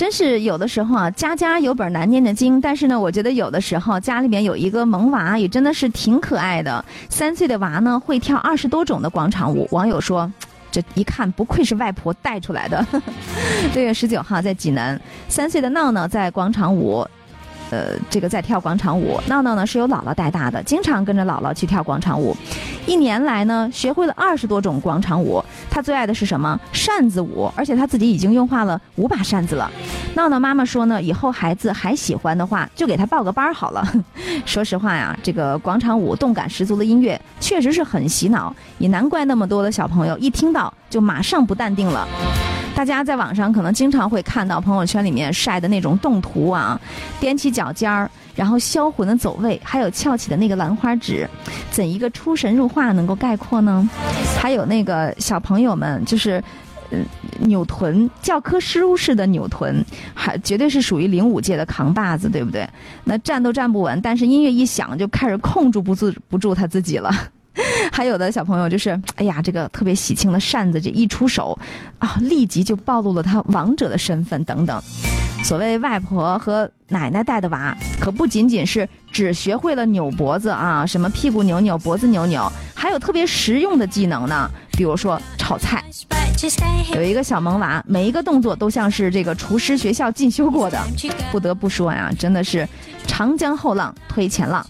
真是有的时候啊，家家有本难念的经。但是呢，我觉得有的时候家里面有一个萌娃，也真的是挺可爱的。三岁的娃呢，会跳二十多种的广场舞。网友说，这一看不愧是外婆带出来的。六 月十九号在济南，三岁的闹闹在广场舞。呃，这个在跳广场舞，闹闹呢是由姥姥带大的，经常跟着姥姥去跳广场舞。一年来呢，学会了二十多种广场舞。最爱的是什么？扇子舞，而且他自己已经用化了五把扇子了。闹闹妈妈说呢，以后孩子还喜欢的话，就给他报个班好了。说实话呀，这个广场舞动感十足的音乐，确实是很洗脑，也难怪那么多的小朋友一听到就马上不淡定了。大家在网上可能经常会看到朋友圈里面晒的那种动图啊，踮起脚尖儿，然后销魂的走位，还有翘起的那个兰花指，怎一个出神入化能够概括呢？还有那个小朋友们就是，嗯，扭臀，教科书式的扭臀，还绝对是属于零五届的扛把子，对不对？那站都站不稳，但是音乐一响就开始控制不住不住他自己了。还有的小朋友就是，哎呀，这个特别喜庆的扇子这一出手，啊，立即就暴露了他王者的身份等等。所谓外婆和奶奶带的娃，可不仅仅是只学会了扭脖子啊，什么屁股扭扭、脖子扭扭，还有特别实用的技能呢。比如说炒菜，有一个小萌娃，每一个动作都像是这个厨师学校进修过的。不得不说呀，真的是长江后浪推前浪。